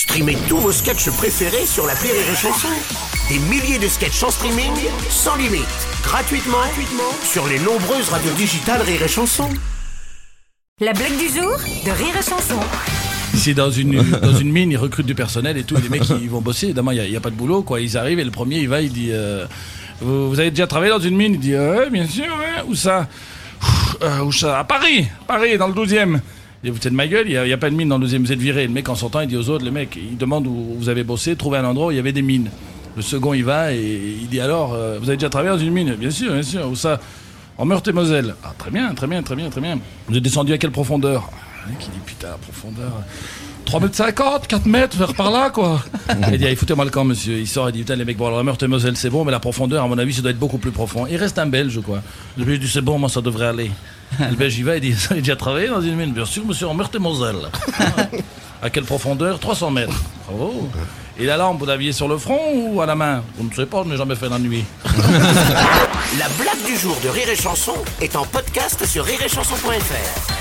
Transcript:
Streamez tous vos sketchs préférés sur la Rire et Chanson. Des milliers de sketchs en streaming, sans limite, gratuitement, gratuitement sur les nombreuses radios digitales Rire et Chanson. La blague du jour de Rire et Chanson. Ici, dans une, dans une mine, ils recrutent du personnel et tout. Les mecs, ils vont bosser. Évidemment, il n'y a, pas de boulot. Quoi. Ils arrivent et le premier, il va, il dit euh, vous, vous avez déjà travaillé dans une mine? Il dit Ouais, bien sûr, ouais. Où ça? Euh, Où ça? À Paris Paris, dans le 12e. Il dit Vous êtes de ma gueule, il n'y a, pas de mine dans le 12e, vous êtes viré. Le mec, en sortant, il dit aux autres Les mecs, il demande où vous avez bossé, trouvez un endroit où il y avait des mines. Le second, il va et il dit Alors, euh, vous avez déjà travaillé dans une mine? Bien sûr, bien sûr. Où ça? En Meurthe-et-Moselle. Ah, très bien, très bien, très bien, très bien. Vous êtes descendu à quelle profondeur? Le mec, il dit Putain, profondeur. 3 mètres 50, 4 mètres, vers par là, quoi. il dit, allez, foutez-moi le camp, monsieur. Il sort, il dit, putain, les mecs, bon, alors, Meurthe et Moselle, c'est bon, mais la profondeur, à mon avis, ça doit être beaucoup plus profond. Il reste un Belge, quoi. Le Belge dit, c'est bon, moi, ça devrait aller. Le Belge, il va, il dit, vous avez déjà travaillé dans une mine Bien sûr, monsieur, en Meurthe et Moselle. à quelle profondeur? 300 mètres. Bravo. Et la lampe, vous l'aviez sur le front ou à la main? On ne sait pas, je n'ai jamais fait la nuit. La blague du jour de Rire et Chanson est en podcast sur rireetchanson.fr.